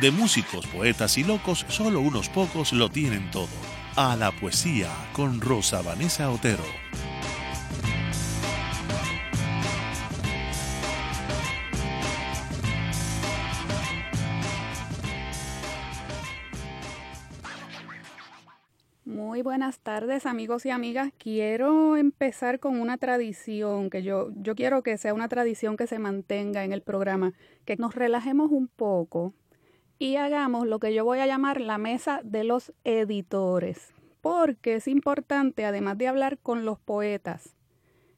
de músicos, poetas y locos, solo unos pocos lo tienen todo. A la poesía con Rosa Vanessa Otero. Muy buenas tardes amigos y amigas. Quiero empezar con una tradición que yo, yo quiero que sea una tradición que se mantenga en el programa, que nos relajemos un poco y hagamos lo que yo voy a llamar la mesa de los editores, porque es importante, además de hablar con los poetas,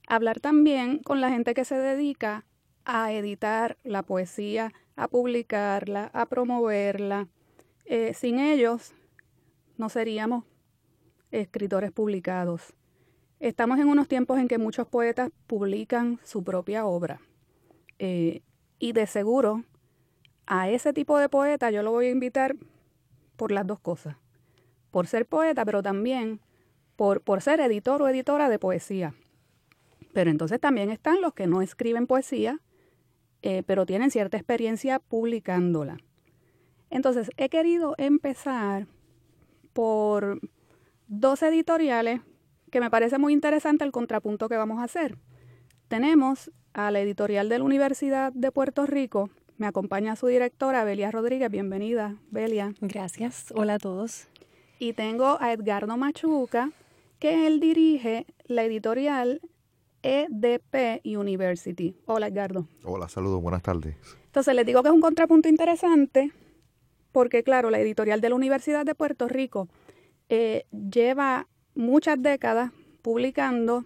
hablar también con la gente que se dedica a editar la poesía, a publicarla, a promoverla. Eh, sin ellos no seríamos escritores publicados. Estamos en unos tiempos en que muchos poetas publican su propia obra. Eh, y de seguro a ese tipo de poeta yo lo voy a invitar por las dos cosas. Por ser poeta, pero también por, por ser editor o editora de poesía. Pero entonces también están los que no escriben poesía, eh, pero tienen cierta experiencia publicándola. Entonces, he querido empezar por dos editoriales que me parece muy interesante el contrapunto que vamos a hacer. Tenemos a la editorial de la Universidad de Puerto Rico, me acompaña su directora, Belia Rodríguez. Bienvenida, Belia. Gracias. Hola a todos. Y tengo a Edgardo Machuca, que él dirige la editorial EDP University. Hola, Edgardo. Hola, saludos, buenas tardes. Entonces, les digo que es un contrapunto interesante, porque, claro, la editorial de la Universidad de Puerto Rico eh, lleva muchas décadas publicando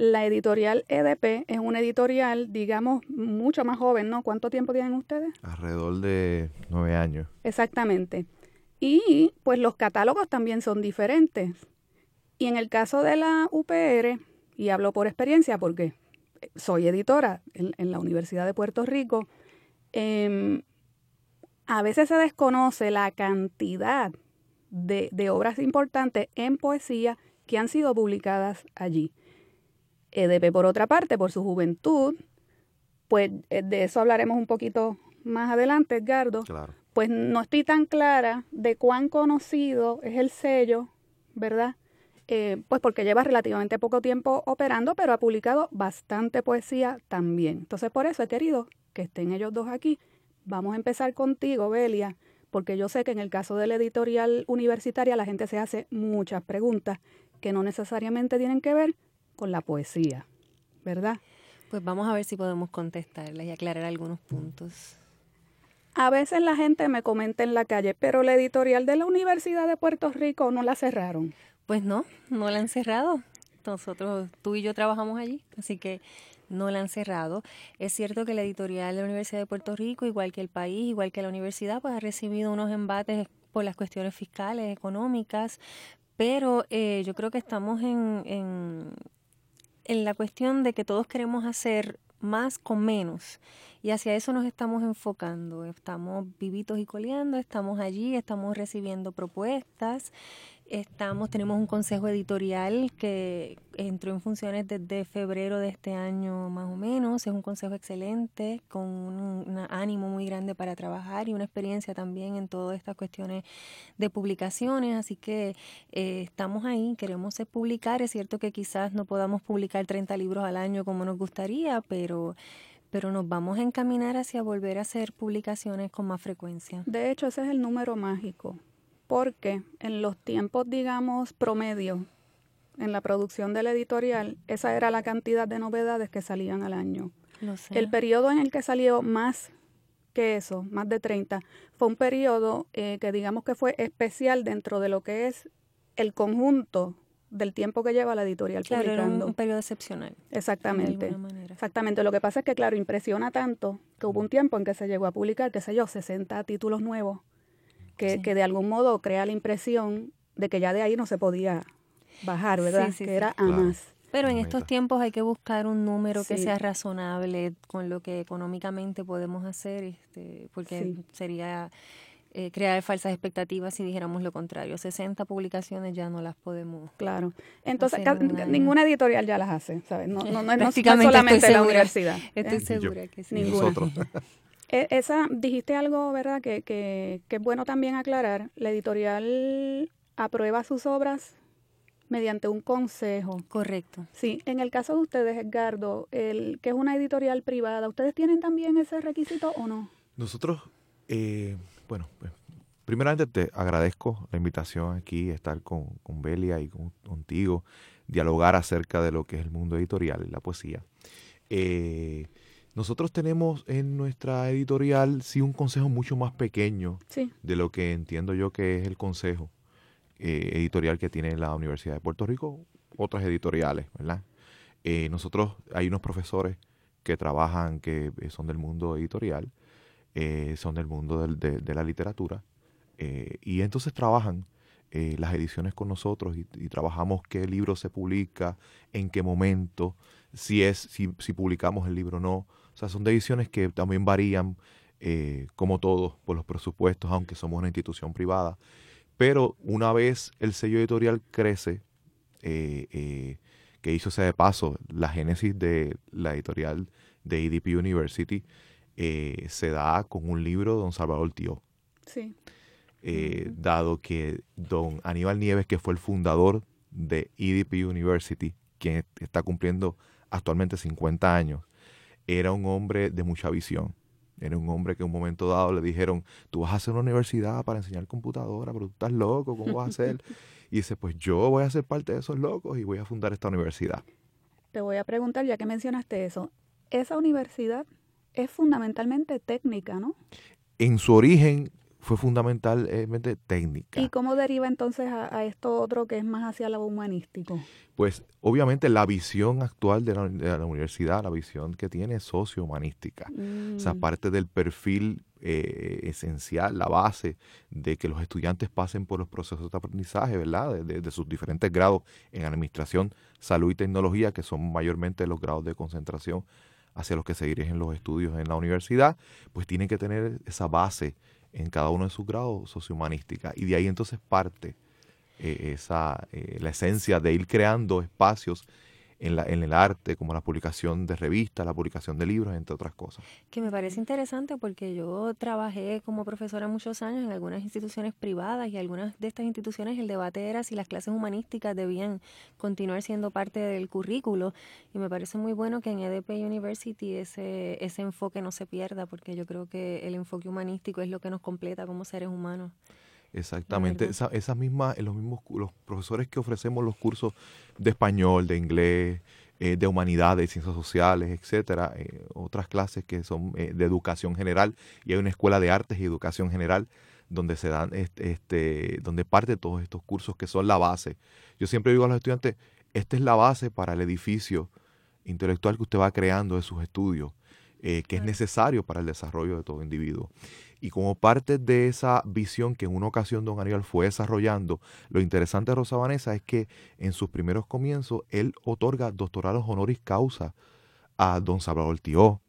la editorial EDP es una editorial, digamos, mucho más joven, ¿no? ¿Cuánto tiempo tienen ustedes? Alrededor de nueve años. Exactamente. Y pues los catálogos también son diferentes. Y en el caso de la UPR, y hablo por experiencia porque soy editora en, la Universidad de Puerto Rico, em, a veces se desconoce la cantidad de, de obras importantes en poesía que han sido publicadas allí. EDP, por otra parte, por su juventud, pues eh, de eso hablaremos un poquito más adelante, Edgardo. Claro. Pues no estoy tan clara de cuán conocido es el sello, ¿verdad? Eh, pues porque lleva relativamente poco tiempo operando, pero ha publicado bastante poesía también. Entonces, por eso he querido que estén ellos dos aquí. Vamos a empezar contigo, Belia, porque yo sé que en el caso de la editorial universitaria la gente se hace muchas preguntas que no necesariamente tienen que ver con la poesía, ¿verdad? Pues vamos a ver si podemos contestarles y aclarar algunos puntos. A veces la gente me comenta en la calle, pero la editorial de la Universidad de Puerto Rico no la cerraron. Pues no, no la han cerrado. Nosotros, tú y yo trabajamos allí, así que no la han cerrado. Es cierto que la editorial de la Universidad de Puerto Rico, igual que el país, igual que la universidad, pues ha recibido unos embates por las cuestiones fiscales, económicas, pero eh, yo creo que estamos en, en la cuestión de que todos queremos hacer más con menos. Y hacia eso nos estamos enfocando. Estamos vivitos y coleando, estamos allí, estamos recibiendo propuestas Estamos, tenemos un consejo editorial que entró en funciones desde febrero de este año más o menos. Es un consejo excelente, con un, ánimo muy grande para trabajar y una experiencia también en todas estas cuestiones de publicaciones. Así que eh, estamos ahí, queremos publicar. Es cierto que quizás no podamos publicar 30 libros al año como nos gustaría, pero pero nos vamos a encaminar hacia volver a hacer publicaciones con más frecuencia. De hecho, ese es el número mágico porque en los tiempos, digamos, promedio, en la producción de la editorial, esa era la cantidad de novedades que salían al año. El periodo en el que salió más que eso, más de 30, fue un periodo eh, que digamos que fue especial dentro de lo que es el conjunto del tiempo que lleva la editorial claro, publicando. Era un, periodo excepcional. Exactamente. Exactamente. Lo que pasa es que, claro, impresiona tanto que hubo un tiempo en que se llegó a publicar, qué sé yo, 60 títulos nuevos que, de algún modo crea la impresión de que ya de ahí no se podía bajar, ¿verdad? que era a más. Pero en estos tiempos hay que buscar un número que sea razonable con lo que económicamente podemos hacer, este, porque sería eh, crear falsas expectativas si dijéramos lo contrario. 60 publicaciones ya no las podemos. Claro. Entonces, ninguna editorial ya las hace, ¿sabes? No, no, no, no solamente la universidad. Estoy ¿eh? segura que sí. Ninguna. E, esa, dijiste algo, ¿verdad? Que, que, que es bueno también aclarar. La editorial aprueba sus obras mediante un consejo. Correcto. Sí, en el caso de ustedes, Edgardo, el que es una editorial privada, ¿ustedes tienen también ese requisito o no? Nosotros, eh, bueno, pues, primeramente te agradezco la invitación aquí, estar con, con Belia y contigo, dialogar acerca de lo que es el mundo editorial y la poesía. Eh, nosotros tenemos en nuestra editorial sí un consejo mucho más pequeño de lo que entiendo yo que es el consejo eh, editorial que tiene la Universidad de Puerto Rico, otras editoriales, ¿verdad? Eh, nosotros, hay unos profesores que trabajan, que eh, son del mundo editorial, son del mundo de, la literatura, y entonces trabajan las ediciones con nosotros y, trabajamos qué libro se publica, en qué momento, si es, si, si publicamos el libro o no. Sea, son ediciones que también varían, como todos, por los presupuestos, aunque somos una institución privada. Pero una vez el sello editorial crece, eh, eh, que hizo ese de paso, la génesis de la editorial de EDP University eh, se da con un libro de don Salvador Tío. Sí. Dado que don Aníbal Nieves, que fue el fundador de EDP University, quien está cumpliendo actualmente 50 años, era un hombre de mucha visión. Era un hombre que en un momento dado le dijeron, tú vas a hacer una universidad para enseñar computadora, pero tú estás loco, ¿cómo vas a hacer? y dice, pues yo voy a ser parte de esos locos y voy a fundar esta universidad. Te voy a preguntar, ya que mencionaste eso, esa universidad es fundamentalmente técnica, ¿no? En su origen fue fundamentalmente técnica. ¿Y cómo deriva entonces a, esto otro que es más hacia lo humanístico? Pues obviamente la visión actual de la, universidad, la visión que tiene es socio-humanística. O sea, mm. parte del perfil eh, esencial, la base de que los estudiantes pasen por los procesos de aprendizaje, ¿verdad? De, de, sus diferentes grados en administración, salud y tecnología, que son mayormente los grados de concentración hacia los que se dirigen los estudios en la universidad, pues tienen que tener esa base en cada uno de sus grados sociohumanística. Y de ahí entonces parte eh, esa, eh, la esencia de ir creando espacios en, la, en el arte, como la publicación de revistas, la publicación de libros, entre otras cosas. Que me parece interesante porque yo trabajé como profesora muchos años en algunas instituciones privadas y algunas de estas instituciones el debate era si las clases humanísticas debían continuar siendo parte del currículo y me parece muy bueno que en EDP University ese, ese enfoque no se pierda porque yo creo que el enfoque humanístico es lo que nos completa como seres humanos. Exactamente, esa, esas mismas, los mismos los profesores que ofrecemos los cursos de español, de inglés, eh, de humanidades, de ciencias sociales, etcétera, eh, otras clases que son eh, de educación general y hay una escuela de artes y educación general donde se dan este, este donde parte todos estos cursos que son la base. Yo siempre digo a los estudiantes, esta es la base para el edificio intelectual que usted va creando de sus estudios, que es necesario para el desarrollo de todo individuo. Y como parte de esa visión que en una ocasión don Aníbal fue desarrollando, lo interesante de Rosa Vanessa es que en sus primeros comienzos él otorga doctorados honoris causa a don Salvador Tío,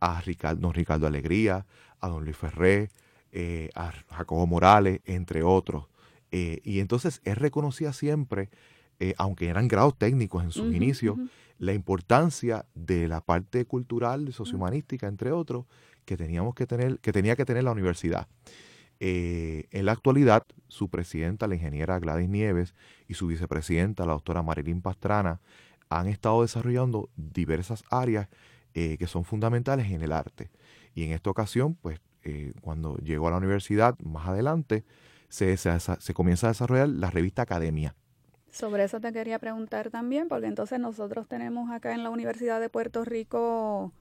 a Ricardo, don Ricardo Alegría, a don Luis Ferré, eh, a Jacobo Morales, entre otros. Eh, y entonces él reconocía siempre, eh, aunque eran grados técnicos en sus inicios, la importancia de la parte cultural, sociohumanística, entre otros, que teníamos que tener, que tenía que tener la universidad. Eh, en la actualidad, su presidenta, la ingeniera Gladys Nieves, y su vicepresidenta, la doctora Marilyn Pastrana, han estado desarrollando diversas áreas eh, que son fundamentales en el arte. Y en esta ocasión, pues, eh, cuando llegó a la universidad, más adelante, se, se, comienza a desarrollar la revista Academia. Sobre eso te quería preguntar también, porque entonces nosotros tenemos acá en la Universidad de Puerto Rico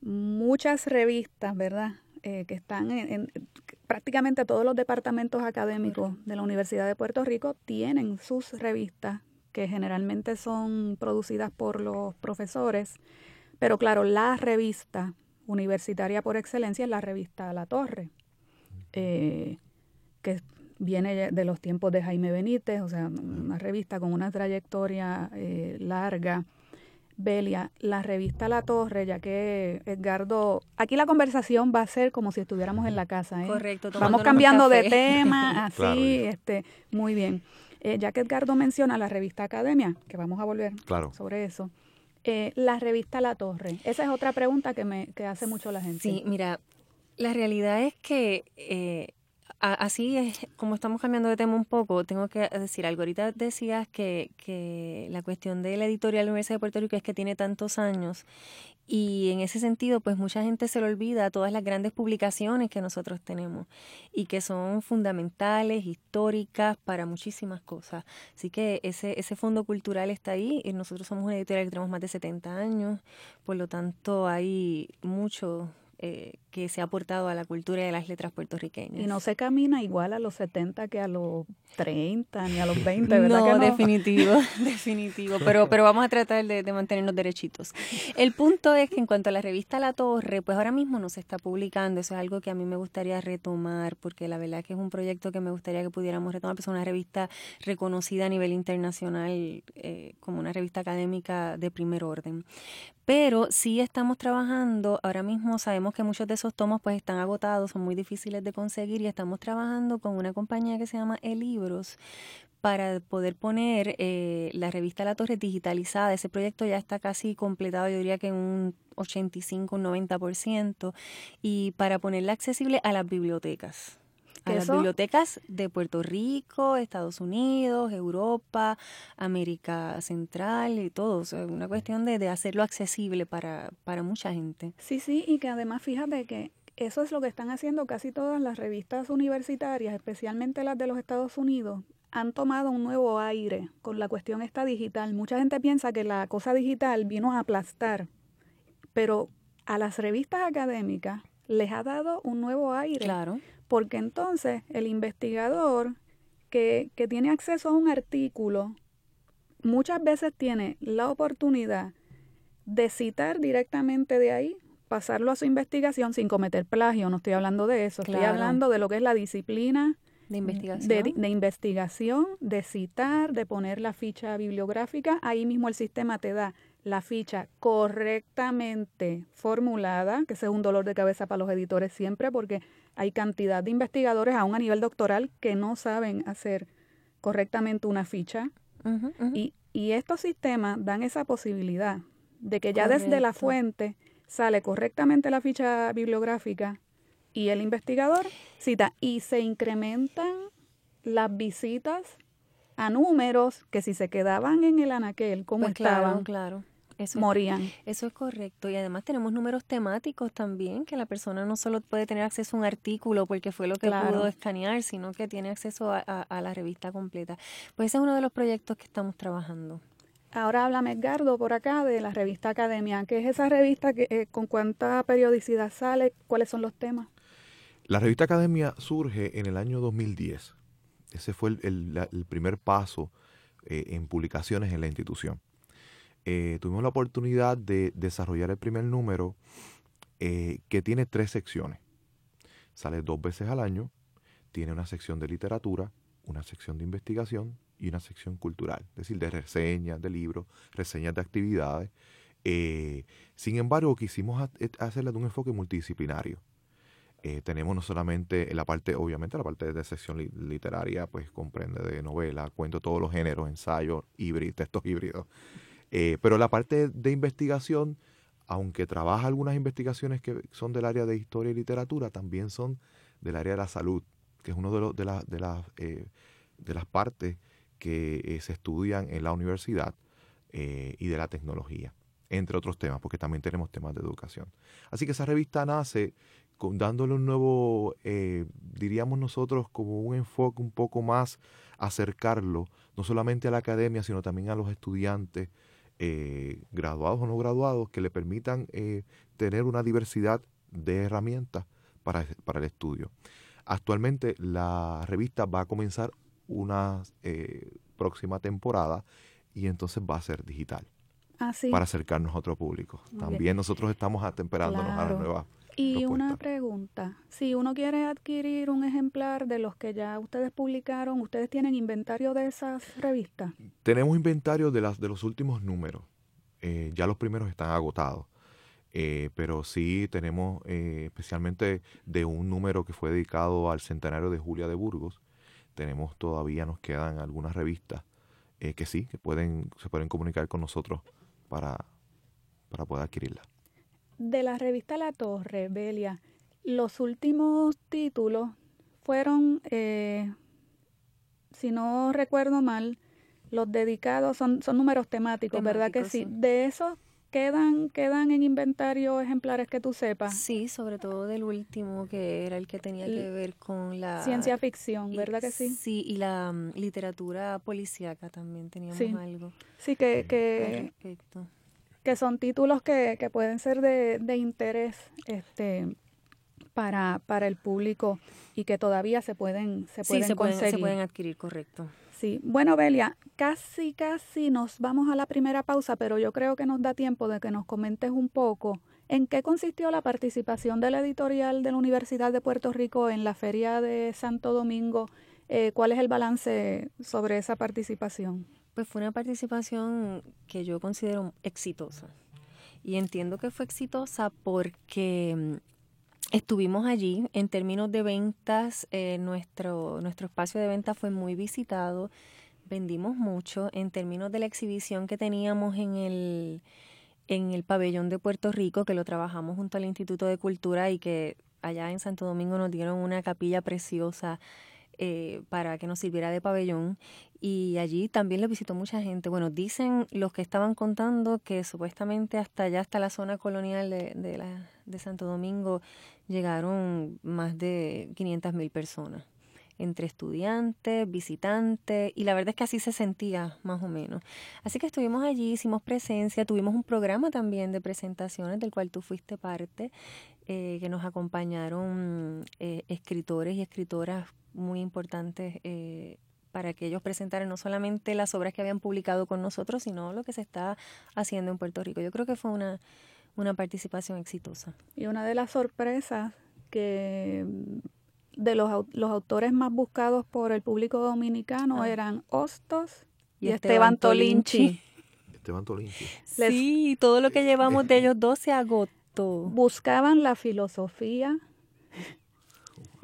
muchas revistas, ¿verdad? Eh, que están en, prácticamente todos los departamentos académicos de la Universidad de Puerto Rico tienen sus revistas que generalmente son producidas por los profesores, pero claro, la revista universitaria por excelencia es la revista La Torre. Eh, que viene de los tiempos de Jaime Benítez, o sea, una revista con una trayectoria eh, larga. Belia, la revista La Torre, ya que Edgardo, aquí la conversación va a ser como si estuviéramos en la casa. ¿eh? Correcto. Vamos cambiando de tema, así, este, muy bien. Eh, ya que Edgardo menciona la revista Academia, que vamos a volver sobre eso, eh, la revista La Torre, esa es otra pregunta que me que hace mucho la gente. Sí, mira, la realidad es que eh, así es como estamos cambiando de tema un poco, tengo que decir algo. Ahorita decías que, que la cuestión de la editorial de la Universidad de Puerto Rico es que tiene tantos años y en ese sentido, pues mucha gente se le olvida todas las grandes publicaciones que nosotros tenemos y que son fundamentales, históricas para muchísimas cosas. Así que ese, ese fondo cultural está ahí y nosotros somos una editorial que tenemos más de 70 años, por lo tanto hay mucho eh, que se ha aportado a la cultura de las letras puertorriqueñas. Y no se camina igual a los 70 que a los 30 ni a los 20, ¿verdad? No, que no? definitivo, definitivo. Pero, pero vamos a tratar de, de, mantenernos derechitos. El punto es que en cuanto a la revista La Torre, pues ahora mismo no se está publicando. Eso es algo que a mí me gustaría retomar, porque la verdad que es un proyecto que me gustaría que pudiéramos retomar, pues es una revista reconocida a nivel internacional eh, como una revista académica de primer orden. Pero sí estamos trabajando, ahora mismo sabemos que muchos de esos tomos pues están agotados, son muy difíciles de conseguir y estamos trabajando con una compañía que se llama El Libros para poder poner eh, la revista La Torre digitalizada. Ese proyecto ya está casi completado, yo diría que en un 85, un 90%, y para ponerla accesible a las bibliotecas a las bibliotecas de Puerto Rico, Estados Unidos, Europa, América Central y todo. Es una cuestión de, de hacerlo accesible para, para mucha gente. Sí, sí, y que además fíjate que eso es lo que están haciendo casi todas las revistas universitarias, especialmente las de los Estados Unidos, han tomado un nuevo aire con la cuestión esta digital. Mucha gente piensa que la cosa digital vino a aplastar, pero a las revistas académicas les ha dado un nuevo aire. Claro porque entonces el investigador que, que tiene acceso a un artículo muchas veces tiene la oportunidad de citar directamente de ahí, pasarlo a su investigación sin cometer plagio, no estoy hablando de eso, estoy hablando de lo que es la disciplina de investigación. De, de, investigación, de citar, de poner la ficha bibliográfica, ahí mismo el sistema te da la ficha correctamente formulada, que ese es un dolor de cabeza para los editores siempre, porque hay cantidad de investigadores aún a nivel doctoral que no saben hacer correctamente una ficha. Y, y, estos sistemas dan esa posibilidad de que ya desde la fuente sale correctamente la ficha bibliográfica y el investigador cita y se incrementan las visitas a números que si se quedaban en el anaquel como pues estaban, claro, claro eso, morían. Eso es correcto. Y además tenemos números temáticos también, que la persona no solo puede tener acceso a un artículo porque fue lo que pudo escanear, sino que tiene acceso a, la revista completa. Pues ese es uno de los proyectos que estamos trabajando. Ahora háblame, Edgardo, por acá de la revista Academia. ¿Qué es esa revista? Que, eh, ¿Con cuánta periodicidad sale? ¿Cuáles son los temas? La revista Academia surge en el año 2010. Ese fue el, primer paso eh, en publicaciones en la institución. Eh, tuvimos la oportunidad de desarrollar el primer número eh, que tiene tres secciones. Sale dos veces al año, tiene una sección de literatura, una sección de investigación y una sección cultural, es decir, de reseñas de libros, reseñas de actividades. Eh, sin embargo, quisimos hacerle de un enfoque multidisciplinario. tenemos no solamente la parte, obviamente la parte de sección literaria, pues comprende de novela, cuento todos los géneros, ensayos, híbridos, textos híbridos, eh, pero la parte de investigación, aunque trabaja algunas investigaciones que son del área de historia y literatura, también son del área de la salud, que es una de, de, de, las, eh, de las partes que eh, se estudian en la universidad y de la tecnología, entre otros temas, porque también tenemos temas de educación. Así que esa revista nace dándole un nuevo, diríamos nosotros, como un enfoque un poco más acercarlo, no solamente a la academia, sino también a los estudiantes, eh, graduados o no graduados que le permitan eh, tener una diversidad de herramientas para, para, el estudio. Actualmente la revista va a comenzar una eh, próxima temporada y entonces va a ser digital ah, para acercarnos a otro público. También nosotros estamos atemperándonos a la nueva Y una pregunta, si uno quiere adquirir un ejemplar de los que ya ustedes publicaron, ¿ustedes tienen inventario de esas revistas? Tenemos inventario de, las, de los últimos números. Eh, ya los primeros están agotados. Eh, pero sí tenemos eh, especialmente de un número que fue dedicado al centenario de Julia de Burgos. Tenemos todavía, nos quedan algunas revistas que sí, que pueden, se pueden comunicar con nosotros para, para poder adquirirla. De la revista La Torre, Belia, los últimos títulos fueron, eh, si no recuerdo mal, los dedicados, son, son números temáticos, ¿verdad que sí? De esos quedan, quedan en inventario ejemplares que tú sepas. Sí, sobre todo del último, que era el que tenía que ver con la... Ciencia ficción, ¿verdad que sí? Sí, y la mm, literatura policíaca también teníamos algo. Sí, que... que que son títulos que, pueden ser de, interés este, para, para el público y que todavía se pueden, se pueden se conseguir. se pueden adquirir, correcto. Sí, bueno, Belia, casi, casi nos vamos a la primera pausa, pero yo creo que nos da tiempo de que nos comentes un poco en qué consistió la participación de la editorial de la Universidad de Puerto Rico en la Feria de Santo Domingo. Eh, ¿Cuál es el balance sobre esa participación? Pues fue una participación que yo considero exitosa. Y entiendo que fue exitosa porque mm, estuvimos allí. En términos de ventas, eh, nuestro, nuestro espacio de venta fue muy visitado, vendimos mucho. En términos de la exhibición que teníamos en el, en el pabellón de Puerto Rico, que lo trabajamos junto al Instituto de Cultura y que allá en Santo Domingo nos dieron una capilla preciosa eh, para que nos sirviera de pabellón y allí también lo visitó mucha gente. Bueno, dicen los que estaban contando que supuestamente hasta allá, hasta la zona colonial de, de, la, de Santo Domingo, llegaron más de 500 mil personas entre estudiantes, visitantes, y la verdad es que así se sentía más o menos. Así que estuvimos allí, hicimos presencia, tuvimos un programa también de presentaciones del cual tú fuiste parte, eh, que nos acompañaron eh, escritores y escritoras muy importantes eh, para que ellos presentaran no solamente las obras que habían publicado con nosotros, sino lo que se está haciendo en Puerto Rico. Yo creo que fue una, una participación exitosa. Y una de las sorpresas que de los, los autores más buscados por el público dominicano ah. eran Hostos y, Esteban, Tolinchi. Esteban Tolinchi. Sí, todo lo que llevamos de ellos dos se agotó. Buscaban la filosofía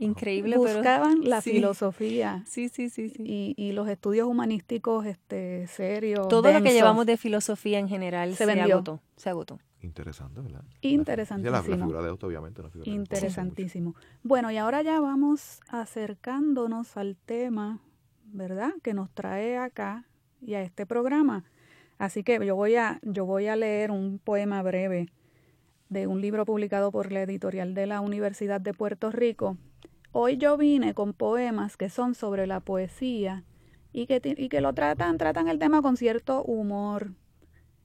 Increíble, Buscaban la filosofía. Sí, sí, sí, sí. Y, los estudios humanísticos este, serios. Todo lo que llevamos de filosofía en general se, agotó. Se agotó. Interesante, ¿verdad? Interesantísimo. La, figura de obviamente. Interesantísimo. Bueno, y ahora ya vamos acercándonos al tema, ¿verdad? Que nos trae acá y a este programa. Así que yo voy a, yo voy a leer un poema breve de un libro publicado por la editorial de la Universidad de Puerto Rico Hoy yo vine con poemas que son sobre la poesía y que, y que lo tratan, tratan el tema con cierto humor.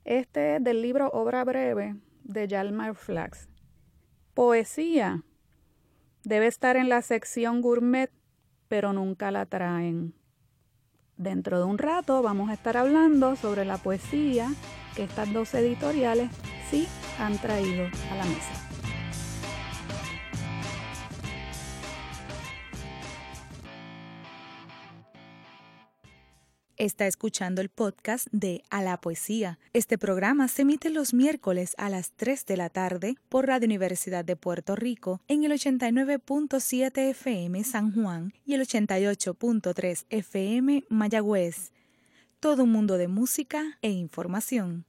Este es del libro Obra Breve de Jalmar Flax. Poesía debe estar en la sección gourmet, pero nunca la traen. Dentro de un rato vamos a estar hablando sobre la poesía que estas dos editoriales sí han traído a la mesa. Está escuchando el podcast de A la Poesía. Este programa se emite los miércoles a las 3 de la tarde por Radio Universidad de Puerto Rico en el 89.7 FM San Juan y el 88.3 FM Mayagüez. Todo un mundo de música e información.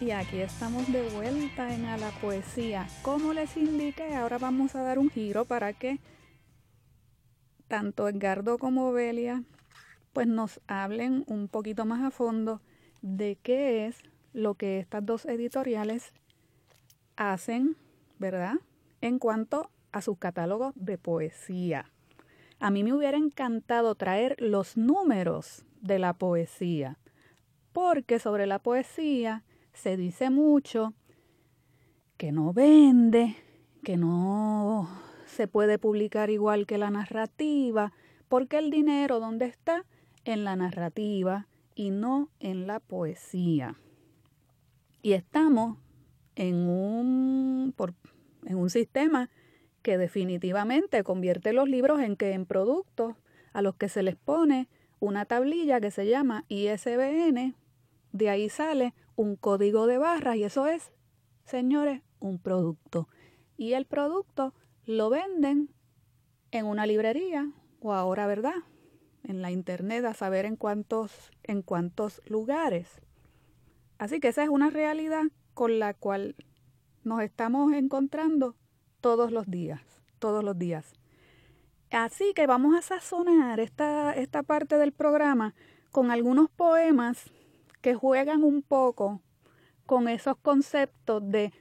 Y aquí estamos de vuelta en A la Poesía. Como les indiqué, ahora vamos a dar un giro para que tanto Edgardo como Belia pues nos hablen un poquito más a fondo de qué es lo que estas dos editoriales hacen, ¿verdad? En cuanto a sus catálogos de poesía. A mí me hubiera encantado traer los números de la poesía, porque sobre la poesía se dice mucho que no vende, que no se puede publicar igual que la narrativa, porque el dinero, ¿dónde está? En la narrativa y no en la poesía. Y estamos en un, por, en un sistema que definitivamente convierte los libros en que en productos a los que se les pone una tablilla que se llama ISBN, de ahí sale un código de barras y eso es, señores, un producto. Y el producto lo venden en una librería o ahora, ¿verdad? En la internet a saber en cuántos en cuántos lugares. Así que esa es una realidad con la cual nos estamos encontrando todos los días, todos los días. Así que vamos a sazonar esta, esta parte del programa con algunos poemas que juegan un poco con esos conceptos de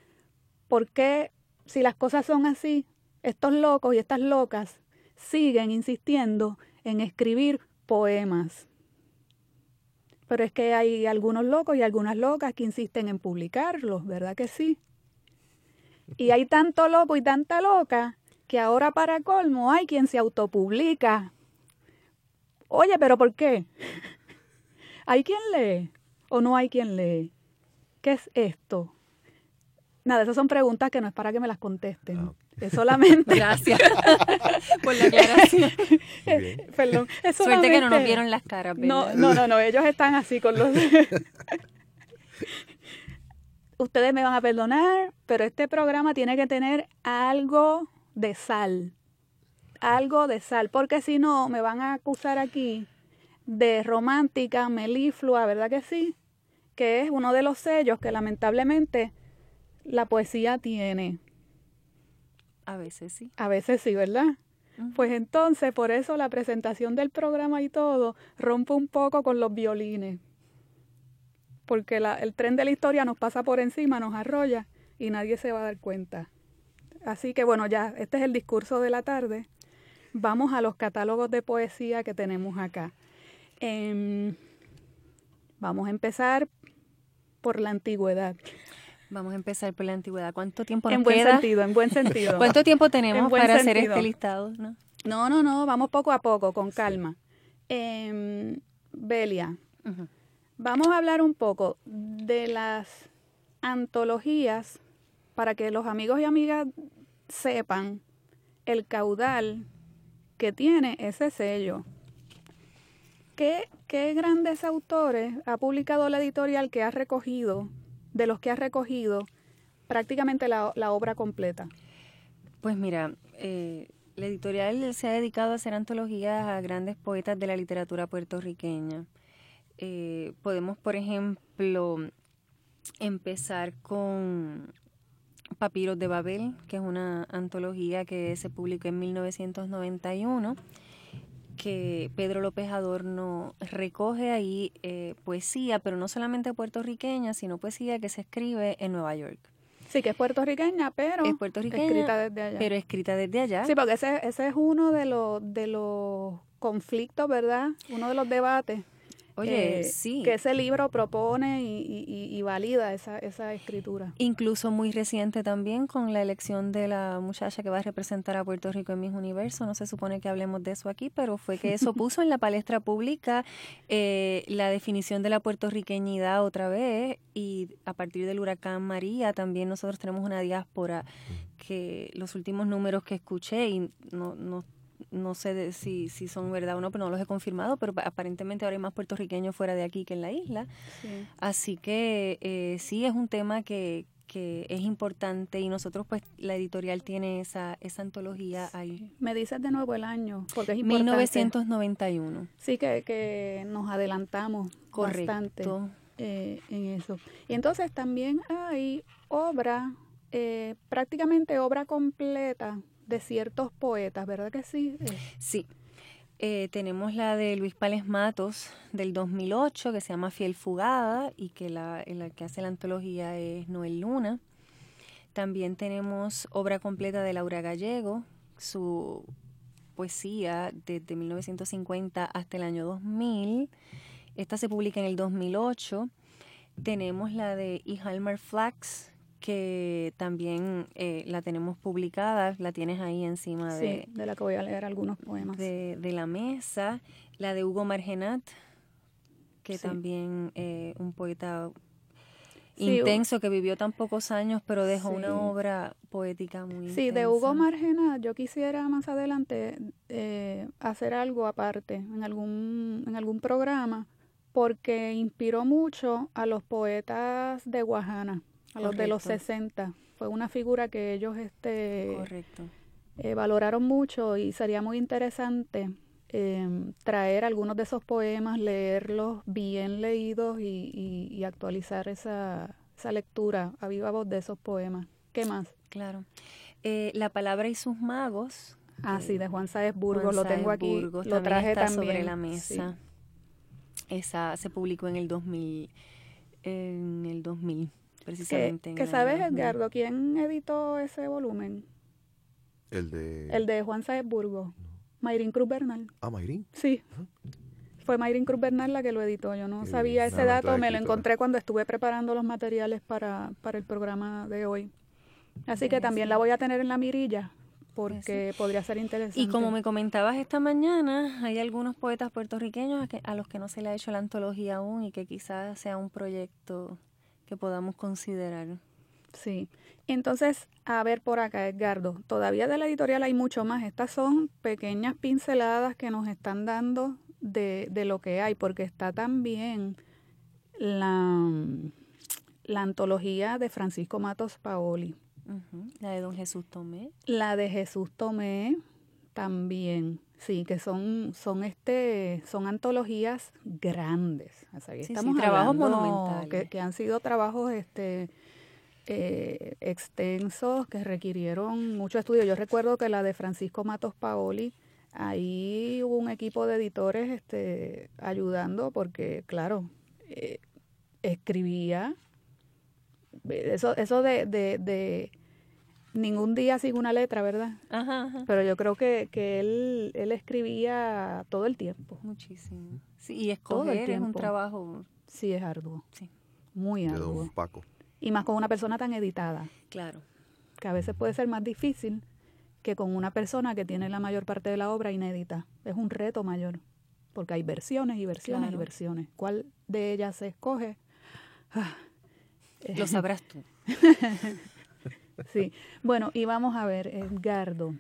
por qué, si las cosas son así, estos locos y estas locas siguen insistiendo en escribir poemas. Pero es que hay algunos locos y algunas locas que insisten en publicarlos, ¿verdad que sí? Y hay tanto loco y tanta loca que ahora para colmo hay quien se autopublica. Oye, pero ¿por qué? ¿Hay quien lee o no hay quien lee? ¿Qué es esto? Nada, esas son preguntas que no es para que me las contesten. Ah, es solamente. Gracias por la aclaración. Perdón. Suerte que no nos vieron las caras. No, no, no, no, ellos están así con los. Ustedes me van a perdonar, pero este programa tiene que tener algo de sal. Algo de sal, porque si no, me van a acusar aquí de romántica, meliflua, ¿verdad que sí? Que es uno de los sellos que lamentablemente la poesía tiene. A veces sí. A veces sí, ¿verdad? Pues entonces, por eso la presentación del programa y todo rompe un poco con los violines. Porque el tren de la historia nos pasa por encima, nos arrolla y nadie se va a dar cuenta. Así que bueno, ya, este es el discurso de la tarde. Vamos a los catálogos de poesía que tenemos acá. Em, vamos a empezar por la antigüedad. Vamos a empezar por la antigüedad. ¿Cuánto tiempo nos En buen sentido, en buen sentido. ¿Cuánto tiempo tenemos para hacer este listado? ¿no? no, no, no, vamos poco a poco, con calma. Em, Belia, vamos a hablar un poco de las antologías para que los amigos y amigas sepan el caudal que tiene ese sello. ¿Qué, qué grandes autores ha publicado la editorial que ha recogido de los que has recogido prácticamente la, obra completa? Pues mira, eh, la editorial se ha dedicado a hacer antologías a grandes poetas de la literatura puertorriqueña. Eh, podemos, por ejemplo, empezar con Papiros de Babel, que es una antología que se publicó en 1991 que Pedro López Adorno recoge ahí eh, poesía, pero no solamente puertorriqueña, sino poesía que se escribe en Nueva York. Sí, que es puertorriqueña, pero es puertorriqueña, escrita desde allá. Pero escrita desde allá. Sí, porque ese, ese es uno de los, de los conflictos, ¿verdad? Uno de los debates Oye, eh, sí. Que ese libro propone y, valida esa, esa, escritura. Incluso muy reciente también con la elección de la muchacha que va a representar a Puerto Rico en Mis Universo. No se supone que hablemos de eso aquí, pero fue que eso puso en la palestra pública eh, la definición de la puertorriqueñidad otra vez y a partir del huracán María también nosotros tenemos una diáspora que los últimos números que escuché y no, no no sé si, si son verdad o no, pero no los he confirmado, pero aparentemente ahora hay más puertorriqueños fuera de aquí que en la isla. Así que eh, sí es un tema que, que es importante y nosotros pues la editorial tiene esa, esa antología ahí. Me dices de nuevo el año, porque es importante. 1991. Sí, que, que nos adelantamos bastante eh, en eso. Y entonces también hay obra, eh, prácticamente obra completa de ciertos poetas, ¿verdad que sí? Eh, sí. Eh, tenemos la de Luis Pales Matos del 2008 que se llama Fiel Fugada y que la, la que hace la antología es Noel Luna. También tenemos obra completa de Laura Gallego, su poesía desde 1950 hasta el año 2000. Esta se publica en el 2008. Tenemos la de Ihalmar Flax, que también eh, la tenemos publicada, la tienes ahí encima de... de la que voy a leer algunos poemas. De, la mesa, la de Hugo Margenat, que también eh, un poeta intenso, que vivió tan pocos años, pero dejó una obra poética muy Sí, de Hugo Margena, yo quisiera más adelante eh, hacer algo aparte, en algún, en algún programa, porque inspiró mucho a los poetas de Guajana, a los de los 60. Fue una figura que ellos este, Correcto. Eh, valoraron mucho y sería muy interesante Em, traer algunos de esos poemas, leerlos bien leídos y, actualizar esa, esa, lectura a viva voz de esos poemas. ¿Qué más? Claro. Eh, la palabra y sus magos. Ah, sí, de Juan Sáez Burgos, lo tengo aquí, lo traje también. sobre la mesa. Esa se publicó en el 2000, en el 2000, precisamente. ¿Qué, sabes, Edgardo, quién editó ese volumen? El de... El de Juan Sáez Burgos. Mayrin Cruz Bernal. Ah, Mayrin. Sí. Fue Mayrin Cruz Bernal la que lo editó. Yo no sabía ese dato, me lo encontré cuando estuve preparando los materiales para, para el programa de hoy. Así que también la voy a tener en la mirilla porque podría ser interesante. Y como me comentabas esta mañana, hay algunos poetas puertorriqueños a, los que no se le ha hecho la antología aún y que quizás sea un proyecto que podamos considerar. Sí. Entonces, a ver por acá, Edgardo, todavía de la editorial hay mucho más. Estas son pequeñas pinceladas que nos están dando de, de lo que hay, porque está también la, la antología de Francisco Matos Paoli. La de Don Jesús Tomé. La de Jesús Tomé también. Sí, que son, son este, son antologías grandes. estamos trabajos monumentales. Que, que, han sido trabajos este eh, extensos que requirieron mucho estudio. Yo recuerdo que la de Francisco Matos Paoli, ahí hubo un equipo de editores este, ayudando porque, claro, eh, escribía. Eso, eso de, de, ningún día sin una letra, ¿verdad? Pero yo creo que, que él, él escribía todo el tiempo. Muchísimo. Sí, y escoger es un trabajo. Sí, es arduo. Sí. Muy arduo. Paco. Y más con una persona tan editada. Claro. Que a veces puede ser más difícil que con una persona que tiene la mayor parte de la obra inédita. Es un reto mayor, porque hay versiones y versiones y versiones. ¿Cuál de ellas se escoge? Ah, Lo sabrás tú. sí. Bueno, y vamos a ver, Edgardo.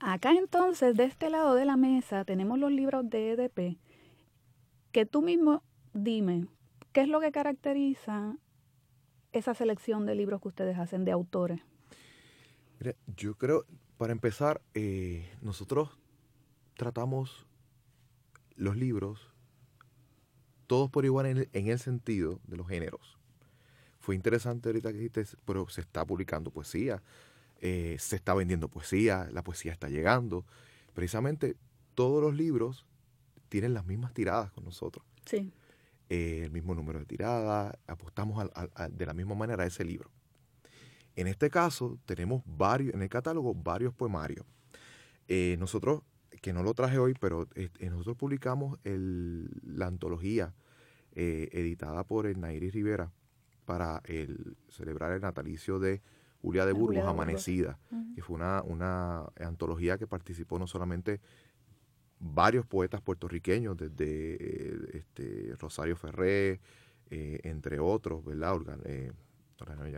Acá entonces, de este lado de la mesa, tenemos los libros de EDP, que tú mismo dime, ¿qué es lo que caracteriza esa selección de libros que ustedes hacen, de autores? yo creo, para empezar, eh, nosotros tratamos los libros todos por igual en el, sentido de los géneros. Fue interesante ahorita que dijiste, pero se está publicando poesía, eh, se está vendiendo poesía, la poesía está llegando. Precisamente todos los libros tienen las mismas tiradas con nosotros. Sí. Eh, el mismo número de tiradas, apostamos de la misma manera a ese libro. En este caso, tenemos varios, en el catálogo, varios poemarios. Eh, nosotros, que no lo traje hoy, pero eh, nosotros publicamos la antología editada por el Nairi Rivera para el, celebrar el natalicio de Julia de Burgos, Amanecida, que fue una, una antología que participó no solamente varios poetas puertorriqueños, desde eh, este, Rosario Ferré, eh, entre otros, ¿verdad? eh,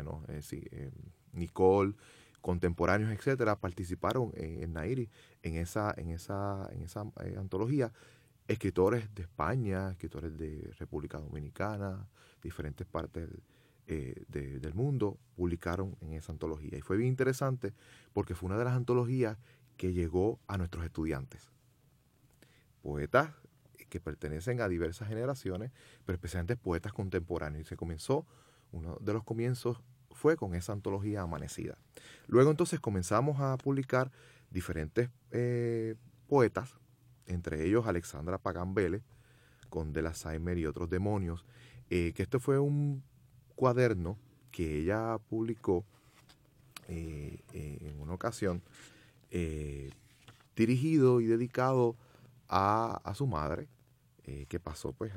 no, eh, sí, Nicole, contemporáneos, etcétera, participaron en, Nairi en esa, en esa, en esa antología. Escritores de España, escritores de República Dominicana, diferentes partes del mundo publicaron en esa antología. Y fue bien interesante porque fue una de las antologías que llegó a nuestros estudiantes poetas que pertenecen a diversas generaciones, pero especialmente poetas contemporáneos. Y se comenzó, uno de los comienzos fue con esa antología amanecida. Luego entonces comenzamos a publicar diferentes eh, poetas, entre ellos Alexandra Pagán con De la y otros demonios, eh, que este fue un cuaderno que ella publicó eh, en una ocasión, dirigido y dedicado a, su madre, eh, que pasó pues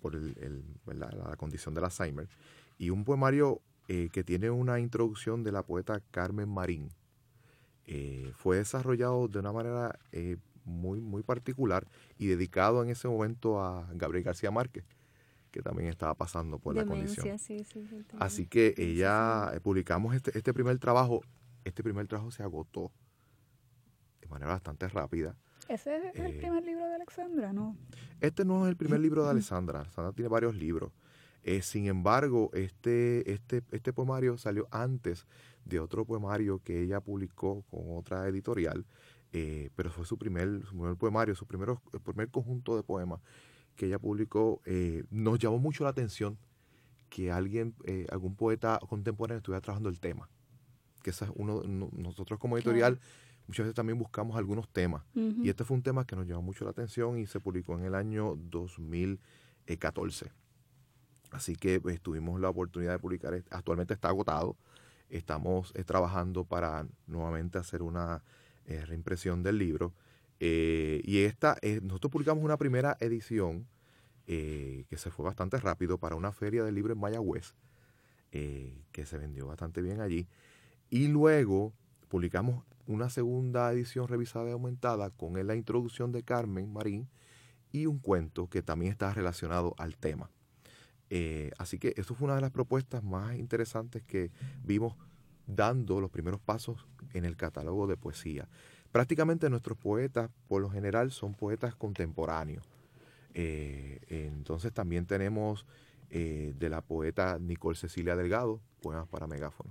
por el, la condición del Alzheimer, y un poemario eh, que tiene una introducción de la poeta Carmen Marín. Eh, fue desarrollado de una manera muy, muy particular y dedicado en ese momento a Gabriel García Márquez, que también estaba pasando por la condición. Sí, sí, Así que ella, publicamos este, este primer trabajo, este primer trabajo se agotó de manera bastante rápida. ¿Ese es el eh, primer libro de Alexandra, no? Este no es el primer libro de Alexandra. Alexandra tiene varios libros. Eh, sin embargo, este, este, este poemario salió antes de otro poemario que ella publicó con otra editorial, eh, pero fue su primer, su primer poemario, su primer, el primer conjunto de poemas que ella publicó. nos llamó mucho la atención que alguien, algún poeta contemporáneo estuviera trabajando el tema. Que es uno, nosotros como editorial muchas veces también buscamos algunos temas. Y este fue un tema que nos llamó mucho la atención y se publicó en el año 2014. Así que pues, tuvimos la oportunidad de publicar. Actualmente está agotado. Estamos eh, trabajando para nuevamente hacer una eh, reimpresión del libro. Eh, y esta, nosotros publicamos una primera edición que se fue bastante rápido para una feria del libro en Mayagüez, que se vendió bastante bien allí. Y luego publicamos una segunda edición revisada y aumentada con la introducción de Carmen Marín y un cuento que también está relacionado al tema. Eh, así que eso fue una de las propuestas más interesantes que vimos dando los primeros pasos en el catálogo de poesía. Prácticamente nuestros poetas, por lo general, son poetas contemporáneos. Eh, entonces también tenemos eh, de la poeta Nicole Cecilia Delgado, Poemas para Megáfono.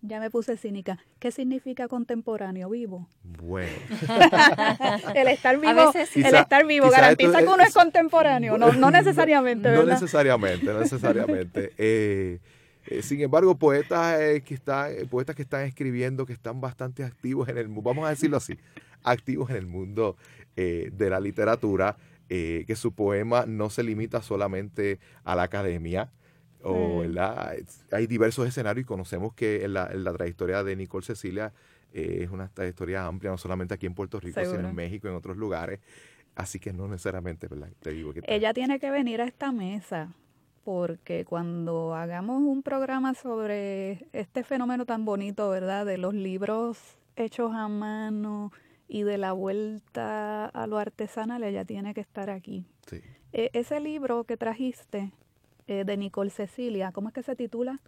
Ya me puse cínica. ¿Qué significa contemporáneo vivo? Bueno. el estar vivo, el estar vivo garantiza que uno es, contemporáneo, no, no necesariamente, ¿verdad? No necesariamente, no necesariamente. Eh, eh, sin embargo, poetas eh, que están, poetas que están escribiendo, que están bastante activos en el mundo, vamos a decirlo así, activos en el mundo de la literatura, que su poema no se limita solamente a la academia, o, Hay diversos escenarios y conocemos que la, la trayectoria de Nicole Cecilia eh, es una trayectoria amplia, no solamente aquí en Puerto Rico, sino en México, en otros lugares. Así que no necesariamente, ¿verdad? Te digo que Ella tiene que venir a esta mesa porque cuando hagamos un programa sobre este fenómeno tan bonito, ¿verdad? De los libros hechos a mano y de la vuelta a lo artesanal, ella tiene que estar aquí. Sí. E, ese libro que trajiste, eh, de Nicole Cecilia. ¿Cómo es que se titula?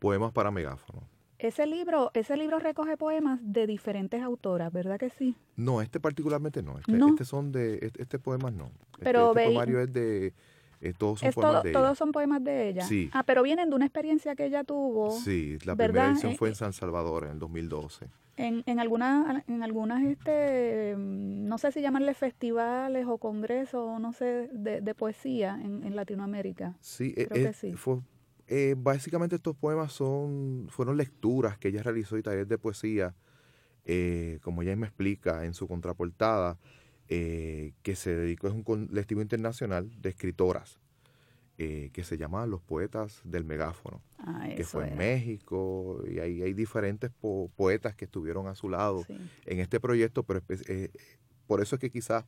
Poemas para megáfono. Ese libro, ese libro recoge poemas de diferentes autoras, ¿verdad que sí? No, este particularmente no. Este, este son de, este, este poema no. Este, pero este, poemario es de, eh, todos son poemas de ella. Todos son poemas de ella. Sí. Ah, pero vienen de una experiencia que ella tuvo. Sí, la primera edición fue en San Salvador en el 2012 en, en, algunas, en algunas, este, no sé si llamarle festivales o congresos, no sé, de, de poesía en, en, Latinoamérica. Sí, eh, Creo que sí. Fue, eh, básicamente estos poemas son, fueron lecturas que ella realizó y talleres de poesía, eh, como ella me explica en su contraportada, que se dedicó, es un colectivo internacional de escritoras eh, que se llama Los Poetas del Megáfono, ah, que fue en México, y hay, hay diferentes poetas que estuvieron a su lado en este proyecto, pero eh, por eso es que quizás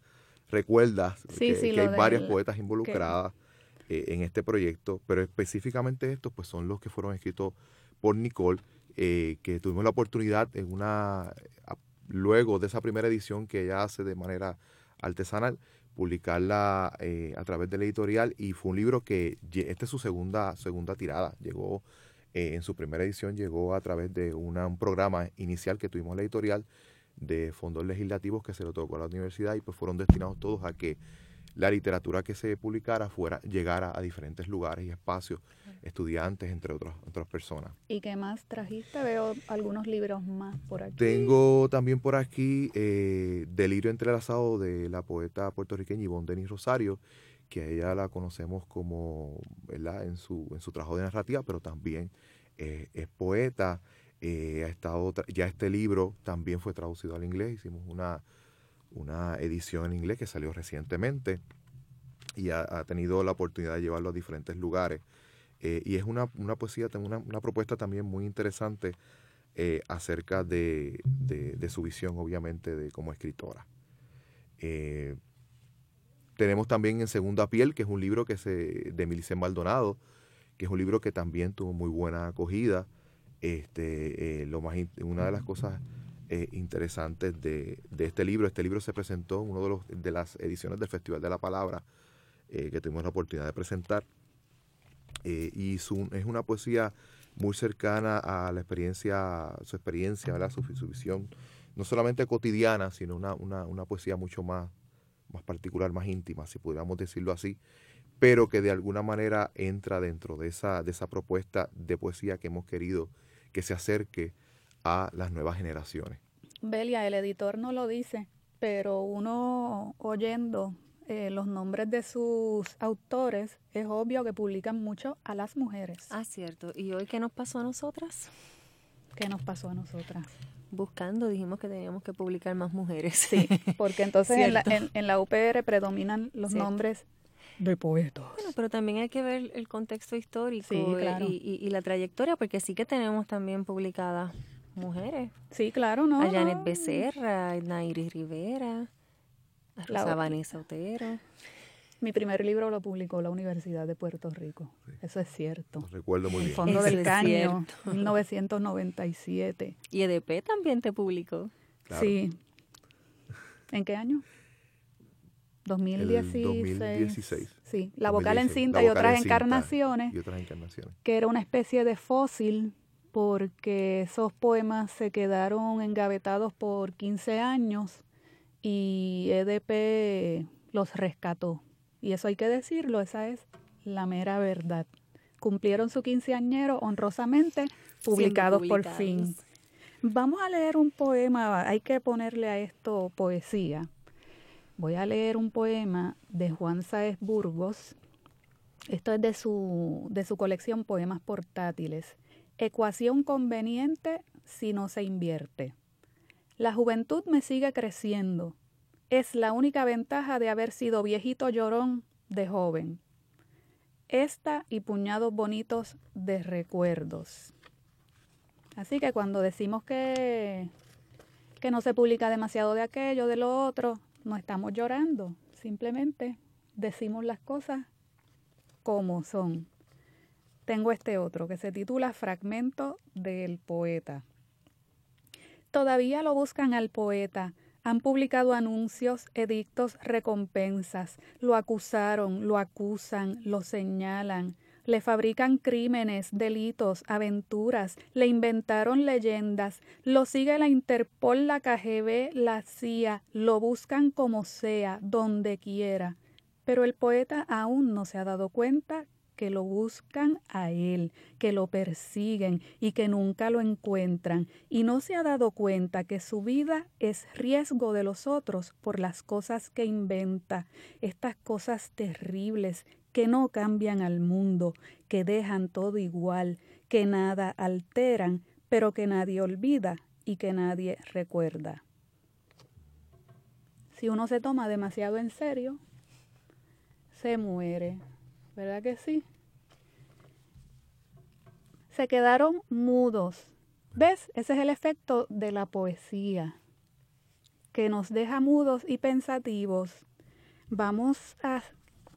recuerdas que, hay varias poetas involucradas eh, en este proyecto, pero específicamente estos pues son los que fueron escritos por Nicole, que tuvimos la oportunidad en una, luego de esa primera edición que ella hace de manera artesanal, publicarla eh, a través del editorial y fue un libro que, esta es su segunda, segunda tirada, llegó eh, en su primera edición, llegó a través de un programa inicial que tuvimos en la editorial de fondos legislativos que se lo tocó a la universidad y pues fueron destinados todos a que la literatura que se publicara fuera, llegara a diferentes lugares y espacios, estudiantes, entre otras otras personas. ¿Y qué más trajiste? Veo algunos libros más por aquí. Tengo también por aquí eh, Delirio entrelazado de la poeta puertorriqueña Ivonne Denis Rosario, que a ella la conocemos como, ¿verdad? En su, en su trabajo de narrativa, pero también eh, es poeta. Eh, ha estado ya este libro también fue traducido al inglés, hicimos una una edición en inglés que salió recientemente y ha, tenido la oportunidad de llevarlo a diferentes lugares. Eh, y es una, una poesía, una, una, propuesta también muy interesante eh, acerca de, de, su visión, obviamente, de como escritora. Eh, tenemos también en Segunda Piel, que es un libro que se, de Milicen Maldonado, que es un libro que también tuvo muy buena acogida. Este, lo más, una de las cosas interesantes de, este libro. Este libro se presentó en una de, de las ediciones del Festival de la Palabra que tuvimos la oportunidad de presentar. Eh, y es una poesía muy cercana a la experiencia, su experiencia, ¿verdad? Su, su visión, no solamente cotidiana, sino una, una, una, poesía mucho más, más particular, más íntima, si pudiéramos decirlo así, pero que de alguna manera entra dentro de esa, de esa propuesta de poesía que hemos querido que se acerque a las nuevas generaciones. Belia, el editor no lo dice, pero uno oyendo eh, los nombres de sus autores, es obvio que publican mucho a las mujeres. Ah, cierto. ¿Y hoy qué nos pasó a nosotras? ¿Qué nos pasó a nosotras? Buscando, dijimos que teníamos que publicar más mujeres. Sí, porque entonces en la, en, la, UPR predominan los nombres de poetas. Bueno, pero también hay que ver el contexto histórico y, y, la trayectoria, porque sí que tenemos también publicadas mujeres. Sí, claro, ¿no? A Janet Becerra, a Nairi Rivera, Rosa Vanessa Otero. Mi primer libro lo publicó la Universidad de Puerto Rico. Eso es cierto. recuerdo muy bien. El Fondo del Caño, 1997. Y EDP también te publicó. Sí. ¿En qué año? 2016. 2016. Sí, La vocal en cinta, y, otras encarnaciones, y otras encarnaciones. Que era una especie de fósil porque esos poemas se quedaron engavetados por 15 años y EDP los rescató. Y eso hay que decirlo, esa es la mera verdad. Cumplieron su quinceañero honrosamente, publicados por fin. Vamos a leer un poema, hay que ponerle a esto poesía. Voy a leer un poema de Juan Saez Burgos. Esto es de su, de su colección Poemas Portátiles. Ecuación conveniente si no se invierte. La juventud me sigue creciendo. Es la única ventaja de haber sido viejito llorón de joven. Esta y puñados bonitos de recuerdos. Así que cuando decimos que, que no se publica demasiado de aquello, de lo otro, no estamos llorando. Simplemente decimos las cosas como son. Tengo este otro que se titula Fragmento del Poeta. Todavía lo buscan al poeta. Han publicado anuncios, edictos, recompensas. Lo acusaron, lo acusan, lo señalan. Le fabrican crímenes, delitos, aventuras, le inventaron leyendas, lo sigue la Interpol, la KGB, la CIA, lo buscan como sea, donde quiera. Pero el poeta aún no se ha dado cuenta que lo buscan a él, que lo persiguen y que nunca lo encuentran, y no se ha dado cuenta que su vida es riesgo de los otros por las cosas que inventa, estas cosas terribles que no cambian al mundo, que dejan todo igual, que nada alteran, pero que nadie olvida y que nadie recuerda. Si uno se toma demasiado en serio, se muere. ¿Verdad que sí? Se quedaron mudos. ¿Ves? Ese es el efecto de la poesía, que nos deja mudos y pensativos. Vamos a...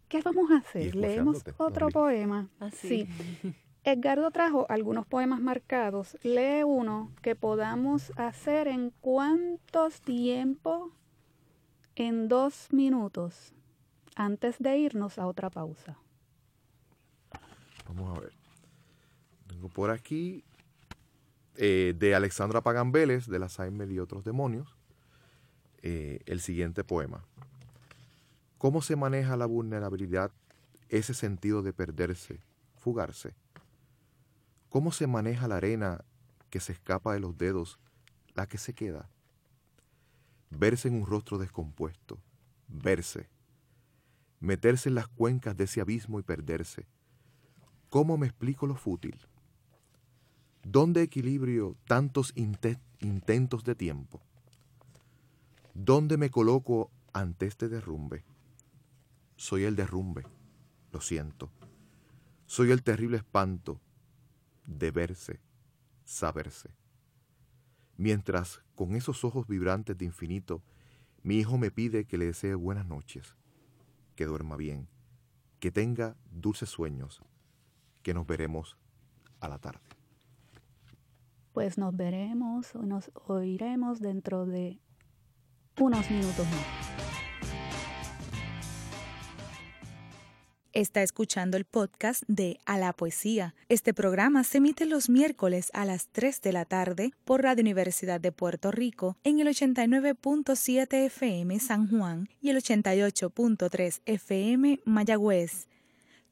¿Qué vamos a hacer? Leemos otro poema. Así. Ah, sí. Edgardo trajo algunos poemas marcados. Lee uno que podamos hacer en cuántos tiempo? En dos minutos, antes de irnos a otra pausa. Vamos a ver. Tengo por aquí eh, de Alexandra Pagan de la Saime y otros demonios, eh, el siguiente poema. ¿Cómo se maneja la vulnerabilidad, ese sentido de perderse, fugarse? ¿Cómo se maneja la arena que se escapa de los dedos, la que se queda? Verse en un rostro descompuesto, verse, meterse en las cuencas de ese abismo y perderse, ¿Cómo me explico lo fútil? ¿Dónde equilibrio tantos intentos de tiempo? ¿Dónde me coloco ante este derrumbe? Soy el derrumbe, lo siento. Soy el terrible espanto de verse, saberse. Mientras con esos ojos vibrantes de infinito, mi hijo me pide que le desee buenas noches, que duerma bien, que tenga dulces sueños, que nos veremos a la tarde. Pues nos veremos o nos oiremos dentro de unos minutos más. Está escuchando el podcast de A la Poesía. Este programa se emite los miércoles a las 3 de la tarde por Radio Universidad de Puerto Rico en el 89.7 FM San Juan y el 88.3 FM Mayagüez.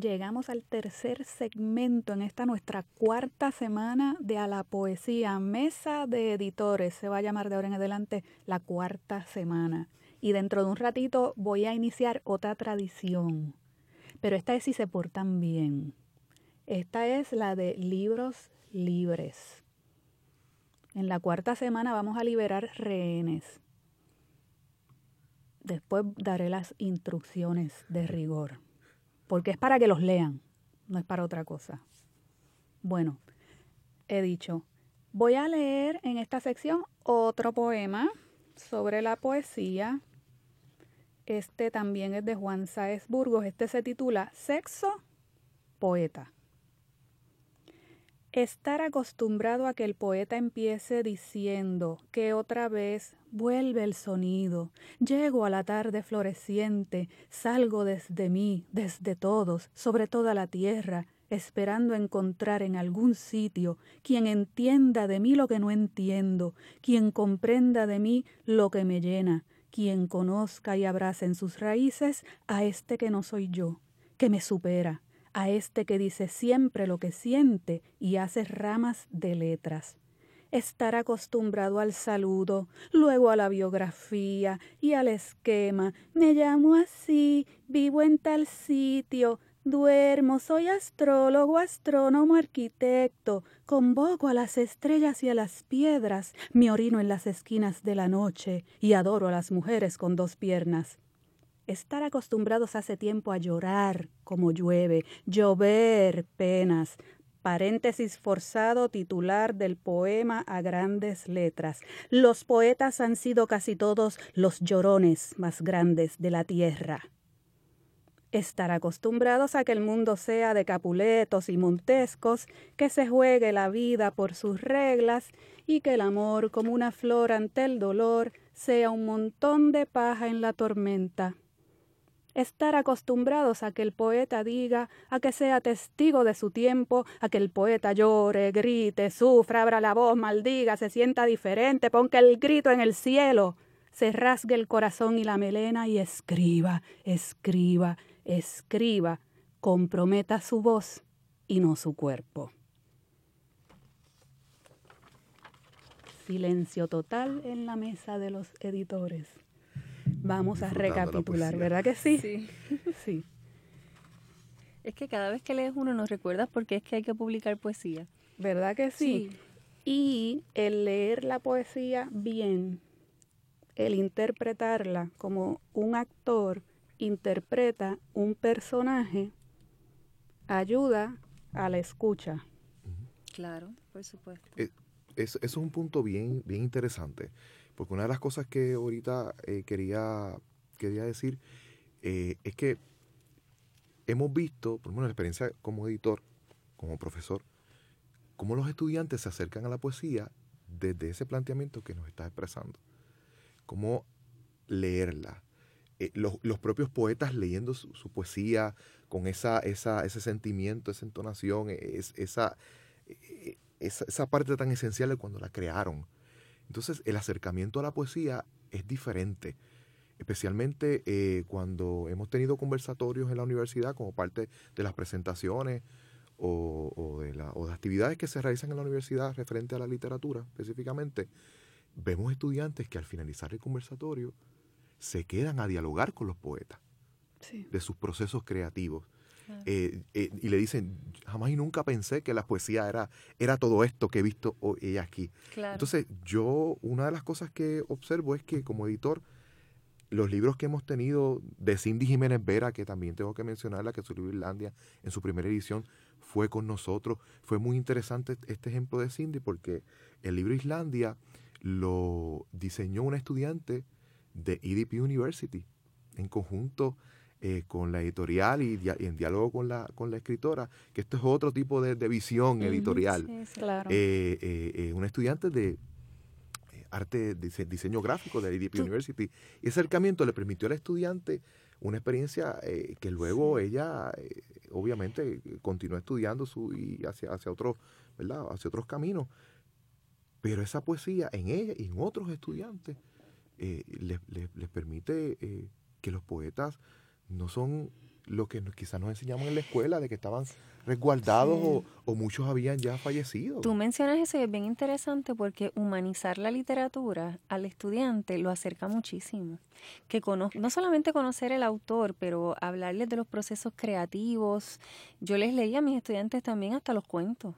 Llegamos al tercer segmento en esta nuestra cuarta semana de A la Poesía, Mesa de Editores. Se va a llamar de ahora en adelante la cuarta semana. Y dentro de un ratito voy a iniciar otra tradición. Pero esta es si se portan bien. Esta es la de libros libres. En la cuarta semana vamos a liberar rehenes. Después daré las instrucciones de rigor, porque es para que los lean, no es para otra cosa. Bueno, he dicho, voy a leer en esta sección otro poema sobre la poesía. Este también es de Juan Sáez Burgos. Este se titula Sexo Poeta. Estar acostumbrado a que el poeta empiece diciendo que otra vez vuelve el sonido, llego a la tarde floreciente, salgo desde mí, desde todos, sobre toda la tierra, esperando encontrar en algún sitio quien entienda de mí lo que no entiendo, quien comprenda de mí lo que me llena, quien conozca y abrace en sus raíces a este que no soy yo, que me supera, a este que dice siempre lo que siente y hace ramas de letras. Estar acostumbrado al saludo, luego a la biografía y al esquema. Me llamo así, vivo en tal sitio, duermo, soy astrólogo, astrónomo, arquitecto, convoco a las estrellas y a las piedras, me orino en las esquinas de la noche y adoro a las mujeres con dos piernas estar acostumbrados hace tiempo a llorar como llueve, llover penas. Paréntesis forzado titular del poema a grandes letras. Los poetas han sido casi todos los llorones más grandes de la tierra. Estar acostumbrados a que el mundo sea de capuletos y montescos, que se juegue la vida por sus reglas y que el amor, como una flor ante el dolor, sea un montón de paja en la tormenta estar acostumbrados a que el poeta diga, a que sea testigo de su tiempo, a que el poeta llore, grite, sufra, abra la voz, maldiga, se sienta diferente, ponga el grito en el cielo, se rasgue el corazón y la melena y escriba, escriba, escriba, comprometa su voz y no su cuerpo. Silencio total en la mesa de los editores. Vamos a recapitular, ¿verdad que sí? Sí. sí. Es que cada vez que lees uno nos recuerdas porque es que hay que publicar poesía. ¿Verdad que sí? Y el leer la poesía bien, el interpretarla como un actor interpreta un personaje, ayuda a la escucha. Claro, por supuesto. Eh, es, es un punto bien, bien interesante. Porque una de las cosas que ahorita eh, quería, quería decir eh, es que hemos visto, por lo menos la experiencia como editor, como profesor, cómo los estudiantes se acercan a la poesía desde ese planteamiento que nos está expresando. Cómo leerla. Eh, los, propios poetas leyendo su, poesía con esa, esa, ese sentimiento, esa entonación, esa, esa, esa parte tan esencial de cuando la crearon entonces, el acercamiento a la poesía es diferente, especialmente eh, cuando hemos tenido conversatorios en la universidad como parte de las presentaciones o, de la, o de actividades que se realizan en la universidad referente a la literatura específicamente. Vemos estudiantes que al finalizar el conversatorio se quedan a dialogar con los poetas de sus procesos creativos. Eh, eh, y le dicen, jamás y nunca pensé que la poesía era, era todo esto que he visto hoy aquí. Entonces, yo, una de las cosas que observo es que como editor, los libros que hemos tenido de Cindy Jiménez Vera, que también tengo que mencionarla, que su libro Irlandia en su primera edición fue con nosotros. Fue muy interesante este ejemplo de Cindy porque el libro Islandia lo diseñó una estudiante de EDP University en conjunto eh, con la editorial y, en diálogo con la, con la escritora, que esto es otro tipo de, visión editorial. claro. Eh, eh, una estudiante de arte, diseño gráfico de EDP University. Y ese acercamiento le permitió al estudiante una experiencia que luego ella, obviamente, continuó estudiando su, y hacia, hacia, otros, ¿verdad? hacia otros caminos. Pero esa poesía en ella y en otros estudiantes les, les, permite que los poetas no son lo que quizás nos enseñamos en la escuela, de que estaban resguardados o, muchos habían ya fallecido. Tú mencionas eso y es bien interesante porque humanizar la literatura al estudiante lo acerca muchísimo. Que no solamente conocer el autor, pero hablarles de los procesos creativos. Yo les leía a mis estudiantes también hasta los cuentos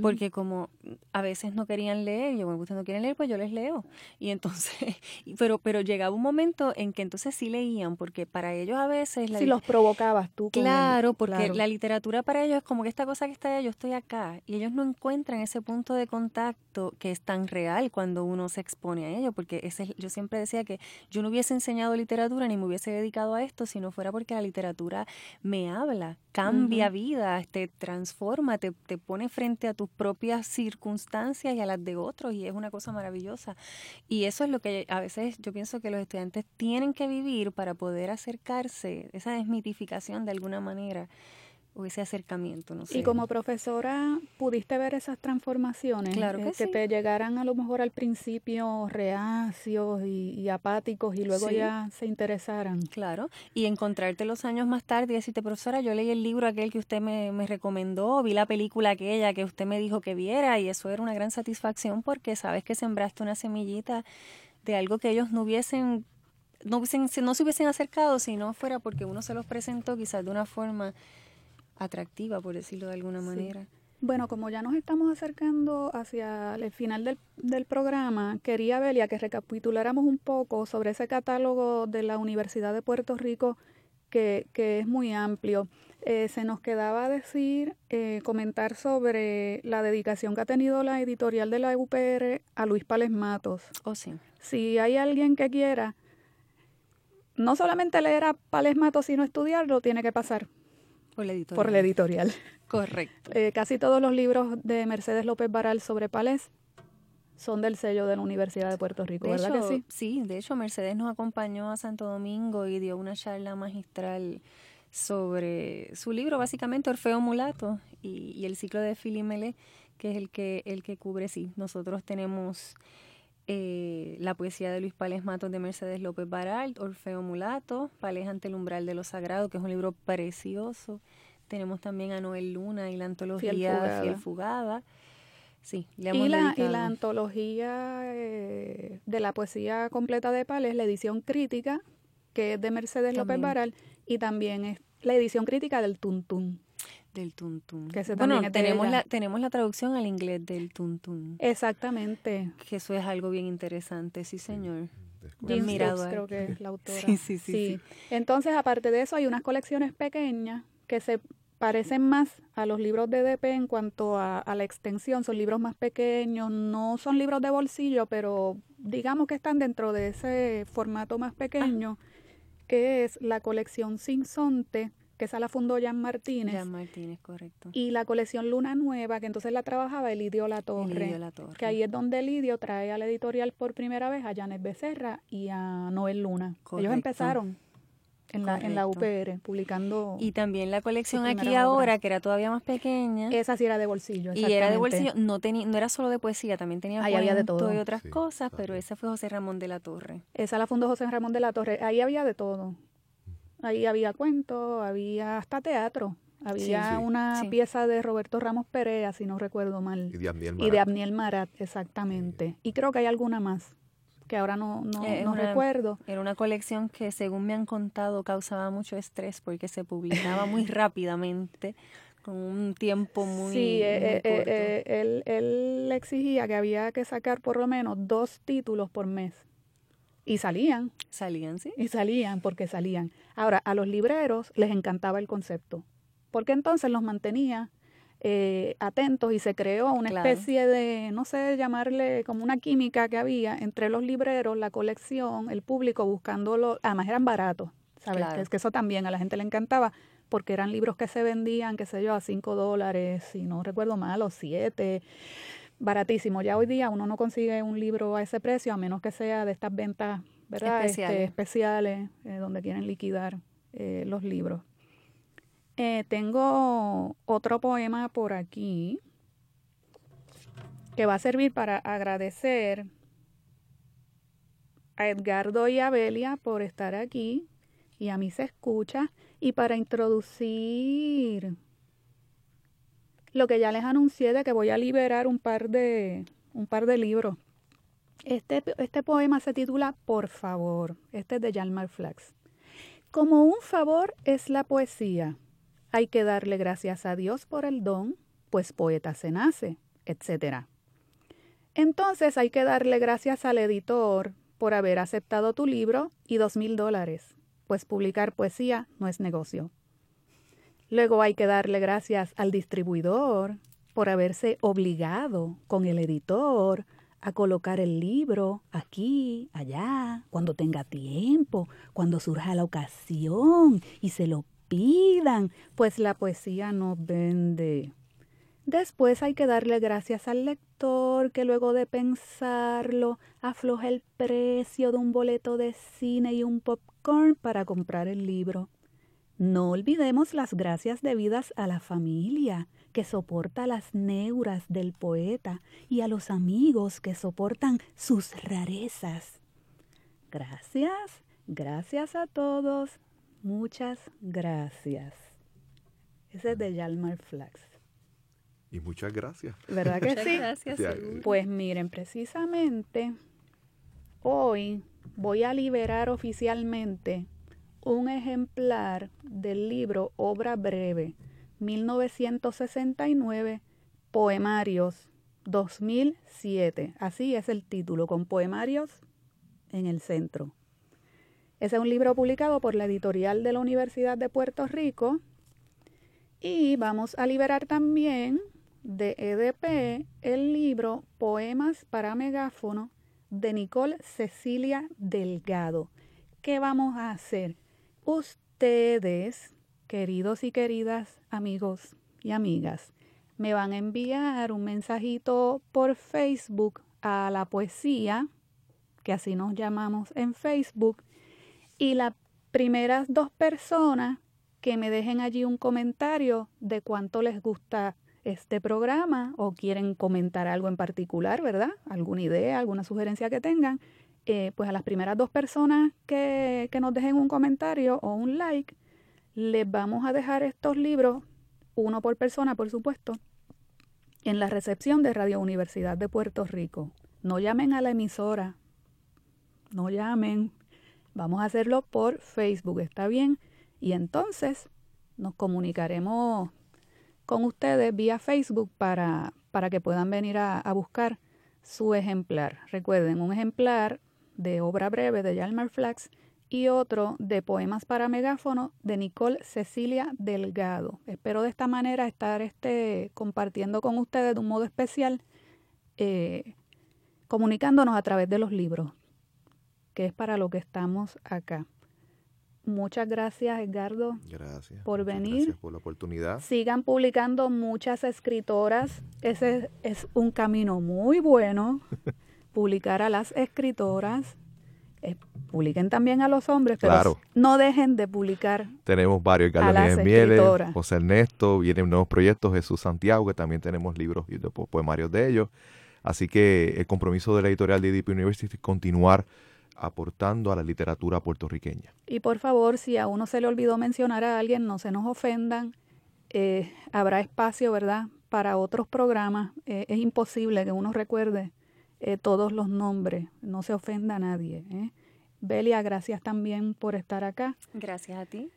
porque como a veces no querían leer, yo, bueno, ustedes no quieren leer, pues yo les leo. Y entonces, pero, pero llegaba un momento en que entonces sí leían, porque para ellos a veces... La si los provocabas tú. Claro, porque la literatura para ellos es como que esta cosa que está allá, yo estoy acá, y ellos no encuentran ese punto de contacto que es tan real cuando uno se expone a ello, porque ese, yo siempre decía que yo no hubiese enseñado literatura ni me hubiese dedicado a esto si no fuera porque la literatura me habla, cambia vida, te transforma, te, te pone frente a tus propias circunstancias y a las de otros y es una cosa maravillosa. Y eso es lo que a veces yo pienso que los estudiantes tienen que vivir para poder acercarse, esa desmitificación de alguna manera o ese acercamiento, no sé. Y como profesora, ¿pudiste ver esas transformaciones? Claro que, que te llegaran a lo mejor al principio reacios y, apáticos y luego ya se interesaran. Claro, y encontrarte los años más tarde y decirte, profesora, yo leí el libro aquel que usted me, me recomendó, vi la película aquella que usted me dijo que viera y eso era una gran satisfacción porque sabes que sembraste una semillita de algo que ellos no hubiesen no, hubiesen, no se hubiesen acercado si no fuera porque uno se los presentó quizás de una forma atractiva, por decirlo de alguna manera. Bueno, como ya nos estamos acercando hacia el final del, del, programa, quería, Belia, que recapituláramos un poco sobre ese catálogo de la Universidad de Puerto Rico que, que es muy amplio. Eh, se nos quedaba decir, eh, comentar sobre la dedicación que ha tenido la editorial de la UPR a Luis Pales Matos. Oh, sí. Si hay alguien que quiera no solamente leer a Pales Matos, sino estudiarlo, tiene que pasar por la editorial. Por la editorial. Correcto. Eh, casi todos los libros de Mercedes López Baral sobre Palés son del sello de la Universidad de Puerto Rico, ¿verdad que sí? Sí, de hecho Mercedes nos acompañó a Santo Domingo y dio una charla magistral sobre su libro, básicamente Orfeo Mulato y, el ciclo de Filimele, que es el que, el que cubre, sí. Nosotros tenemos eh, la poesía de Luis Pales Matos de Mercedes López Baral, Orfeo Mulato, Pales ante el umbral de lo sagrado, que es un libro precioso. Tenemos también a Noel Luna y la antología Fiel Fugada. Sí, le y, la, y la antología eh, de la poesía completa de Pales, la edición crítica, que es de Mercedes López Baral, y también es la edición crítica del Tuntún del tuntún. bueno, tenemos la, tenemos la traducción al inglés del tuntún. Exactamente. Que eso es algo bien interesante, sí, señor. Jim creo que es la autora. Sí, sí, sí, Entonces, aparte de eso, hay unas colecciones pequeñas que se parecen más a los libros de DP en cuanto a, a, la extensión. Son libros más pequeños, no son libros de bolsillo, pero digamos que están dentro de ese formato más pequeño, que es la colección Sinsonte que esa la fundó Jan Martínez. Jan Martínez, correcto. Y la colección Luna Nueva, que entonces la trabajaba Elidio La Torre. La Torre. Que ahí es donde Elidio trae a la editorial por primera vez a Janet Becerra y a Noel Luna. Ellos empezaron en la, en la UPR, publicando. Y también la colección aquí ahora, que era todavía más pequeña. Esa sí era de bolsillo. Y era de bolsillo, no, tenía, no era solo de poesía, también tenía Ahí había de todo. y otras cosas, pero esa fue José Ramón de la Torre. Esa la fundó José Ramón de la Torre. Ahí había de todo. Ahí había cuentos, había hasta teatro. Había una pieza de Roberto Ramos Perea, si no recuerdo mal. Y de Abniel Marat. Y de Abniel Marat, exactamente. Y creo que hay alguna más que ahora no, no, eh, recuerdo. Era una colección que, según me han contado, causaba mucho estrés porque se publicaba muy rápidamente, con un tiempo muy, sí, eh, eh, él, él exigía que había que sacar por lo menos dos títulos por mes. Y salían. Salían, sí. Y salían porque salían. Ahora, a los libreros les encantaba el concepto, porque entonces los mantenía eh, atentos y se creó una especie de, no sé, llamarle como una química que había entre los libreros, la colección, el público buscándolo, además eran baratos, ¿sabes? Es que eso también a la gente le encantaba porque eran libros que se vendían, qué sé yo, a cinco dólares, si no recuerdo mal, o siete, baratísimo. Ya hoy día uno no consigue un libro a ese precio a menos que sea de estas ventas, ¿verdad? Este, especiales, eh, donde quieren liquidar eh, los libros. Eh, tengo otro poema por aquí que va a servir para agradecer a Edgardo y a Belia por estar aquí y a mí se escucha y para introducir lo que ya les anuncié de que voy a liberar un par de un par de libros. Este, este poema se titula Por favor. Este es de Jalmar Flax. Como un favor es la poesía hay que darle gracias a Dios por el don, pues poeta se nace, etc. Entonces hay que darle gracias al editor por haber aceptado tu libro y dos mil dólares, pues publicar poesía no es negocio. Luego hay que darle gracias al distribuidor por haberse obligado con el editor a colocar el libro aquí, allá, cuando tenga tiempo, cuando surja la ocasión y se lo pidan, pues la poesía no vende. Después hay que darle gracias al lector que luego de pensarlo afloja el precio de un boleto de cine y un popcorn para comprar el libro. No olvidemos las gracias debidas a la familia que soporta las neuras del poeta y a los amigos que soportan sus rarezas. Gracias, gracias a todos. Muchas gracias. Ese es de Yalmar Flax. Y muchas gracias. ¿Verdad que sí? Gracias. Pues miren, precisamente hoy voy a liberar oficialmente un ejemplar del libro Obra Breve, 1969, Poemarios, 2007. Así es el título, con poemarios en el centro. Ese es un libro publicado por la editorial de la Universidad de Puerto Rico. Y vamos a liberar también de EDP el libro Poemas para Megáfono de Nicole Cecilia Delgado. ¿Qué vamos a hacer? Ustedes, queridos y queridas amigos y amigas, me van a enviar un mensajito por Facebook a la poesía, que así nos llamamos en Facebook, y las primeras dos personas que me dejen allí un comentario de cuánto les gusta este programa o quieren comentar algo en particular, ¿verdad? Alguna idea, alguna sugerencia que tengan, eh, pues a las primeras dos personas que, que nos dejen un comentario o un like, les vamos a dejar estos libros, uno por persona, por supuesto, en la recepción de Radio Universidad de Puerto Rico. No llamen a la emisora, no llamen, Vamos a hacerlo por Facebook, ¿está bien? Y entonces nos comunicaremos con ustedes vía Facebook para, para que puedan venir a, a, buscar su ejemplar. Recuerden, un ejemplar de obra breve de Yalmar Flax y otro de poemas para megáfono de Nicole Cecilia Delgado. Espero de esta manera estar este, compartiendo con ustedes de un modo especial, eh, comunicándonos a través de los libros que es para lo que estamos acá. Muchas gracias, Edgardo, gracias, por venir. Gracias por la oportunidad. Sigan publicando muchas escritoras. Ese es un camino muy bueno, publicar a las escritoras. Eh, publiquen también a los hombres, pero no dejen de publicar. Tenemos varios, Carlos Mieles, José Ernesto, vienen nuevos proyectos, Jesús Santiago, que también tenemos libros y poemarios de ellos. Así que el compromiso de la editorial de IDP University es continuar aportando a la literatura puertorriqueña. Y por favor, si a uno se le olvidó mencionar a alguien, no se nos ofendan. Eh, habrá espacio, ¿verdad?, para otros programas. Eh, es imposible que uno recuerde eh, todos los nombres, no se ofenda a nadie. ¿eh? Belia, gracias también por estar acá. Gracias a ti.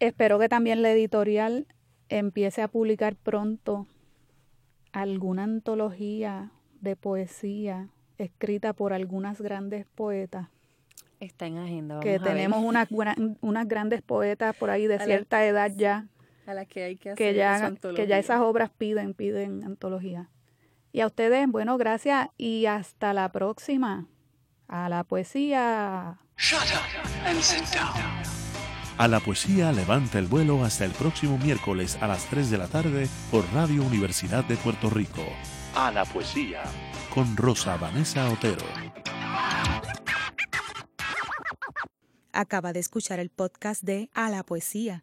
Espero que también la editorial empiece a publicar pronto alguna antología de poesía escrita por algunas grandes poetas. Está en agenda. que tenemos unas unas grandes poetas por ahí de cierta edad ya. A las que hay que hacer que ya, que ya esas obras piden, piden antología. Y a ustedes, bueno, gracias y hasta la próxima. A la poesía. A la poesía levanta el vuelo hasta el próximo miércoles a las 3 de la tarde por Radio Universidad de Puerto Rico. A la poesía. Con Rosa Vanessa Otero. Acaba de escuchar el podcast de A la poesía.